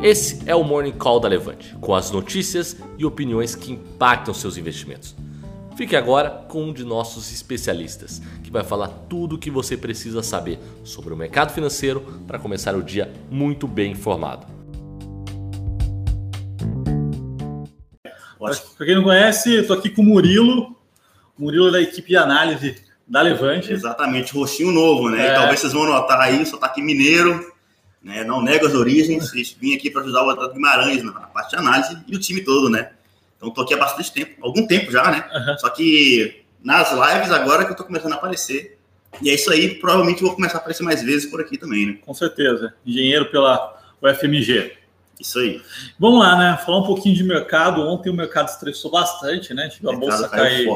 Esse é o Morning Call da Levante, com as notícias e opiniões que impactam seus investimentos. Fique agora com um de nossos especialistas, que vai falar tudo o que você precisa saber sobre o mercado financeiro para começar o dia muito bem informado. Para quem não conhece, estou aqui com o Murilo, o Murilo é da equipe de análise da Levante. Exatamente, roxinho novo, né? É. Talvez vocês vão notar aí, só tá aqui mineiro, né? Não nego as origens, vim aqui para ajudar o Atlético Guimarães na parte de análise e o time todo, né? Então tô aqui há bastante tempo, algum tempo já, né? Uhum. Só que nas lives agora que eu tô começando a aparecer. E é isso aí, provavelmente vou começar a aparecer mais vezes por aqui também, né? Com certeza. Engenheiro pela UFMG. Isso aí. Vamos lá, né? Falar um pouquinho de mercado. Ontem o mercado estressou bastante, né? A bolsa cair,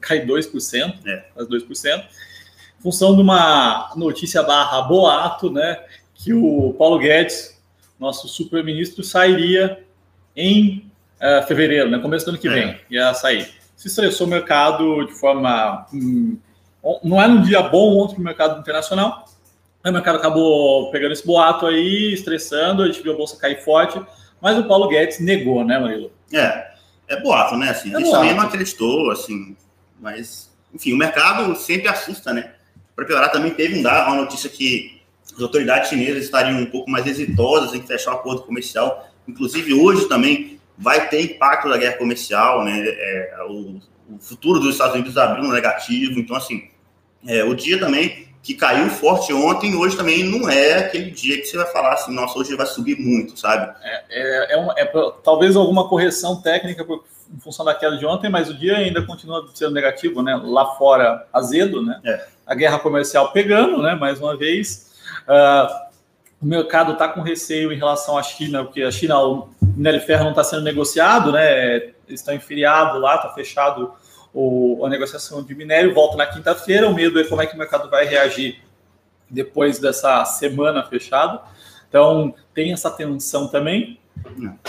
cai 2%, é. quase 2%. Em função de uma notícia barra boato, né? Que o Paulo Guedes, nosso super-ministro, sairia em uh, fevereiro, né, começo do ano que é. vem, ia sair. Se estressou o mercado de forma. Hum, não era um dia bom ontem para o mercado internacional. O mercado acabou pegando esse boato aí, estressando, a gente viu a bolsa cair forte, mas o Paulo Guedes negou, né, Marilo? É, é boato, né? Assim, é a gente boato. também não acreditou, assim, mas, enfim, o mercado sempre assusta, né? Para piorar, também teve um dado, uma notícia que as autoridades chinesas estariam um pouco mais exitosas em fechar o acordo comercial. Inclusive, hoje também vai ter impacto da guerra comercial, né? É, o, o, futuro dos Estados Unidos abriu no negativo. Então, assim, é, o dia também que caiu forte ontem, hoje também não é aquele dia que você vai falar assim, nossa, hoje vai subir muito, sabe? É, é, é, uma, é talvez alguma correção técnica por, em função da queda de ontem, mas o dia ainda continua sendo negativo, né? Lá fora, azedo, né? É. A guerra comercial pegando, né? Mais uma vez. Uh, o mercado está com receio em relação à China, porque a China, o minério de ferro não está sendo negociado, né? Eles estão em feriado lá, está fechado o, a negociação de minério, volta na quinta-feira. O medo é como é que o mercado vai reagir depois dessa semana fechada. Então, tem essa tensão também.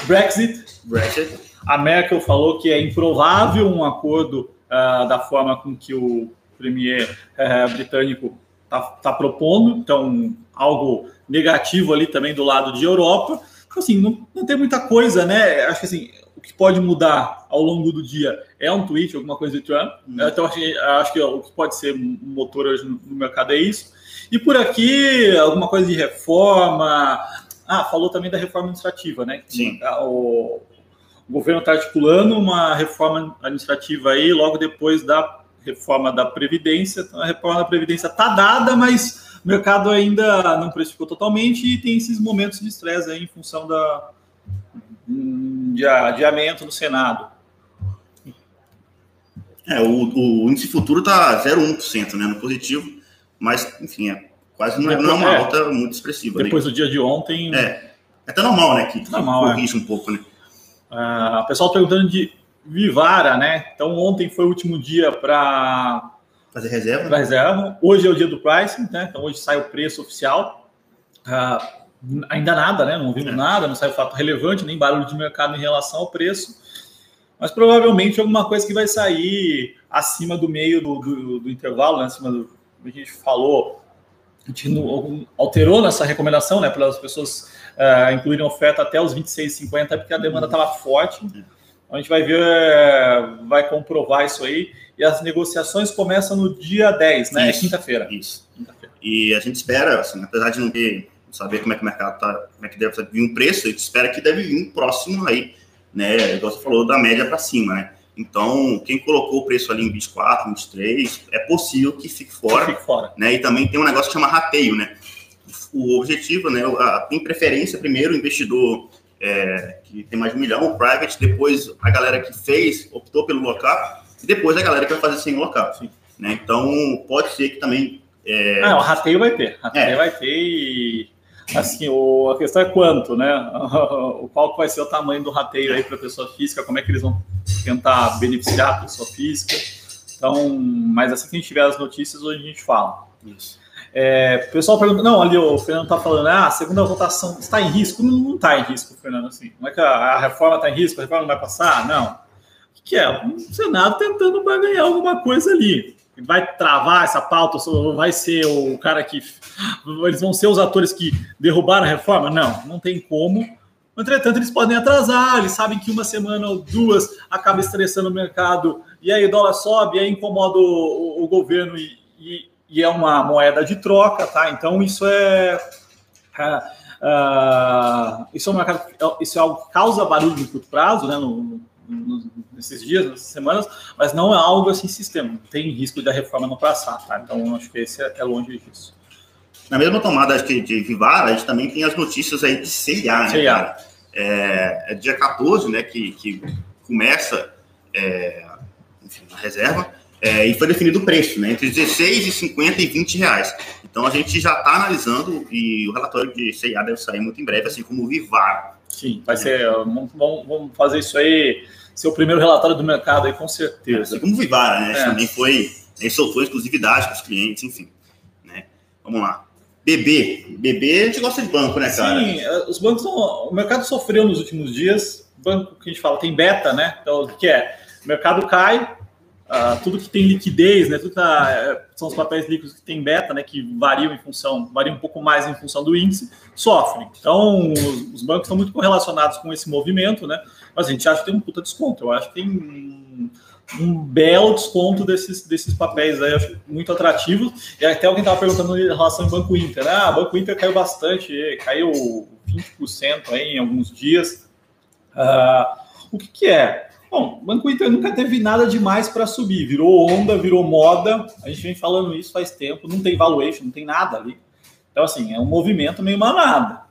Brexit. Brexit. A Merkel falou que é improvável um acordo uh, da forma com que o premier uh, britânico está tá propondo, então algo negativo ali também do lado de Europa. Então, assim, não, não tem muita coisa, né? Acho que assim, o que pode mudar ao longo do dia é um tweet, alguma coisa de Trump. Uhum. Então, acho, acho, que o que pode ser um motor hoje no, no mercado é isso. E por aqui, alguma coisa de reforma. Ah, falou também da reforma administrativa, né? Sim. O, o governo está articulando uma reforma administrativa aí logo depois da reforma da Previdência. Então, a reforma da Previdência está dada, mas o mercado ainda não precificou totalmente e tem esses momentos de estresse aí em função da, de adiamento no Senado. É, o, o índice futuro está 0,1% né, no positivo, mas, enfim, é quase não é, não é uma é, alta muito expressiva. Depois né? do dia de ontem. É, é até normal, né? Que, normal, que corrige é. um pouco, né? Ah, pessoal perguntando de Vivara, né? Então ontem foi o último dia para fazer reserva. Pra reserva. Hoje é o dia do pricing, né? Então hoje sai o preço oficial. Uh, ainda nada, né? Não vimos é. nada, não sai fato relevante, nem barulho de mercado em relação ao preço. Mas provavelmente alguma coisa que vai sair acima do meio do, do, do intervalo, né? acima do que a gente falou. A gente não, alterou nessa recomendação, né? Para as pessoas uh, incluírem oferta até os 26,50, porque a demanda estava forte. É. A gente vai ver, vai comprovar isso aí. E as negociações começam no dia 10, né? É quinta-feira. Isso. Quinta e a gente espera, assim, apesar de não ter, saber como é que o mercado tá, como é que deve vir um preço, a gente espera que deve vir um próximo aí, né? Igual você falou, da média para cima, né? Então, quem colocou o preço ali em 24, 23, é possível que fique fora. Que fique fora. Né? E também tem um negócio que chama rateio, né? O objetivo, né? A, em preferência, primeiro, o investidor é, que tem mais de um milhão, o private, depois a galera que fez, optou pelo local, e depois a galera que vai fazer sem local. Né? Então, pode ser que também. É... Ah, o rateio vai ter. Rateio é. vai ter e. Assim, o, a questão é quanto, né? Qual vai ser o tamanho do rateio aí para a pessoa física, como é que eles vão tentar beneficiar a pessoa física. Então, mas assim que a gente tiver as notícias, hoje a gente fala. Isso. É, o pessoal pergunta, não, ali o Fernando está falando, ah, a segunda votação está em risco. Não está em risco, Fernando, assim. Não é que a, a reforma está em risco, a reforma não vai passar? Não. O que é? O Senado tentando ganhar alguma coisa ali. Vai travar essa pauta, vai ser o cara que. Eles vão ser os atores que derrubaram a reforma? Não, não tem como. Entretanto, eles podem atrasar, eles sabem que uma semana ou duas acaba estressando o mercado, e aí o dólar sobe, e aí incomoda o, o governo e, e, e, é uma moeda de troca, tá? Então, isso é. Uh, isso, é uma, isso é algo que causa barulho no curto prazo, né, no, no, nesses dias, nessas semanas, mas não é algo assim sistema. Tem risco da reforma não passar, tá? Então, acho que esse é, é longe disso. Na mesma tomada de, de Vivara, a gente também tem as notícias aí de CIA, né, CIA. É, é, dia 14, né, que, que começa é, enfim, a reserva, é, e foi definido o preço, né, entre 16 e 50 e 20 reais. Então a gente já está analisando e o relatório de CIA deve sair muito em breve, assim como o Vivar. Sim, vai ser. Vamos, vamos fazer isso aí, ser o primeiro relatório do mercado aí, com certeza. Assim como o Vivara, né? É. Também foi. Ele soltou exclusividade para os clientes, enfim. Né? Vamos lá. BB. BB, a gente gosta de banco, né, cara? Sim, eh, os bancos. O mercado sofreu nos últimos dias. Banco que a gente fala tem beta, né? Então, o que é? O mercado cai, Uh, tudo que tem liquidez, né, tudo tá, é, são os papéis líquidos que tem beta, né, que variam em função, variam um pouco mais em função do índice, sofrem. Então, os, os, bancos estão muito correlacionados com esse movimento, né, mas a gente acha que tem um puta desconto. Eu acho que tem um, belo desconto desses, desses papéis aí, acho muito atrativos. E até alguém estava perguntando em relação ao Banco Inter, né? Ah, Banco Inter caiu bastante, caiu 20% aí em alguns dias. Uh, o que, que é? Bom, o Banco Inter nunca teve nada demais para subir, virou onda, virou moda. A gente vem falando isso faz tempo, não tem valuation, não tem nada ali. Então, assim, é um movimento meio manada.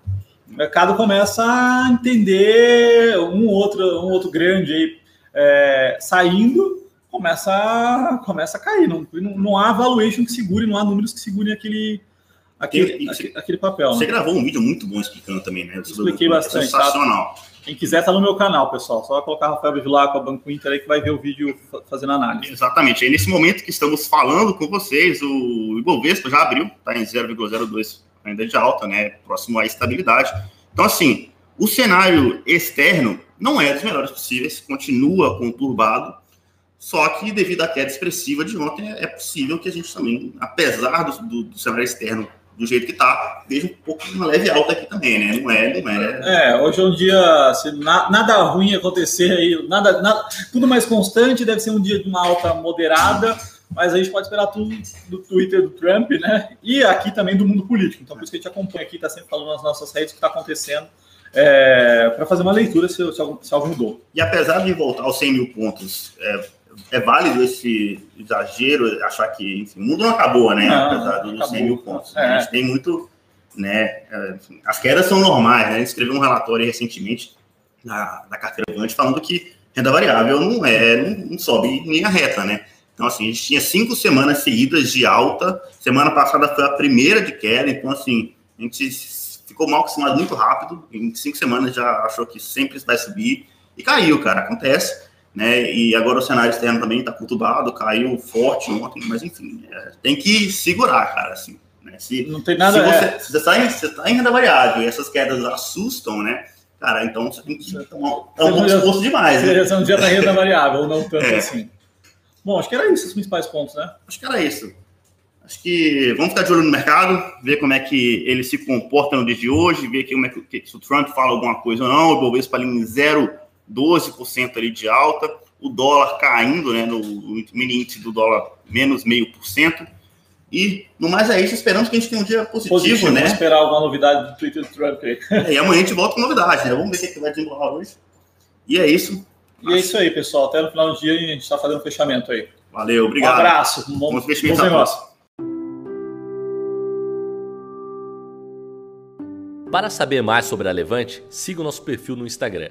O mercado começa a entender um outro, um outro grande aí é, saindo, começa a, começa a cair. Não, não, não há valuation que segure, não há números que segurem aquele, aquele, aquele, aquele, papel. Você né? gravou um vídeo muito bom explicando também, né? Expliquei bastante. Sensacional. Tá? Quem quiser tá no meu canal, pessoal. Só colocar Rafael Bevilá com a Banco Inter aí que vai ver o vídeo fazendo análise. Exatamente. Aí nesse momento que estamos falando com vocês, o Ibovespa já abriu, está em 0,02 ainda de alta, né? Próximo à estabilidade. Então, assim, o cenário externo não é dos melhores possíveis, continua conturbado, só que devido à queda expressiva de ontem, é possível que a gente também, apesar do, do, do cenário externo do jeito que tá, vejo um pouco uma leve alta aqui também, né? Não é, não é. É, hoje é um dia, se na, nada ruim acontecer aí, nada, nada, tudo mais constante, deve ser um dia de uma alta moderada, mas a gente pode esperar tudo do Twitter do Trump, né? E aqui também do mundo político. Então, por isso que a gente acompanha aqui, está sempre falando nas nossas redes o que está acontecendo. É, para fazer uma leitura se, se, algo, se algo mudou. E apesar de voltar aos 100 mil pontos, é, é válido esse exagero, achar que enfim, o mundo não acabou, né? Não, apesar dos acabou. 100 mil pontos. É. A gente tem muito. Né, as quedas são normais, né? A gente escreveu um relatório recentemente na, na carteira Vante falando que renda variável não é, não, não sobe em linha reta, né? Então, assim, a gente tinha cinco semanas seguidas de alta. Semana passada foi a primeira de queda, então, assim, a gente ficou mal acostumado muito rápido. Em cinco semanas já achou que sempre vai subir e caiu, cara. Acontece né? E agora o cenário externo também está conturbado, caiu forte ontem, mas enfim, é, tem que segurar, cara, assim. Né? Se, não tem nada. Se você, é... você está em, você tá em renda variável e essas quedas assustam, né? Cara, então você tem que tomar é um esforço demais. Né? Você não dia da renda variável, não tanto é. assim. Bom, acho que era isso os principais pontos, né? Acho que era isso. Acho que vamos ficar de olho no mercado, ver como é que ele se comporta no dia de hoje, ver como é que, se o Trump fala alguma coisa ou não, o Ibovespa ali em zero 12% ali de alta, o dólar caindo, né, no, mini índice do dólar menos meio por cento. E, no mais é isso, esperamos que a gente tenha um dia positivo, positivo né? Vamos esperar alguma novidade do Twitter do Trump aí. É, e amanhã a gente volta com novidade, né? Vamos ver o que, vai desenrolar hoje. E é isso. E é isso aí, pessoal. Até no final do dia a gente está fazendo um fechamento aí. Valeu, obrigado. Um abraço. Um bom, bom fechamento. Para saber mais sobre a Levante, siga o nosso perfil no Instagram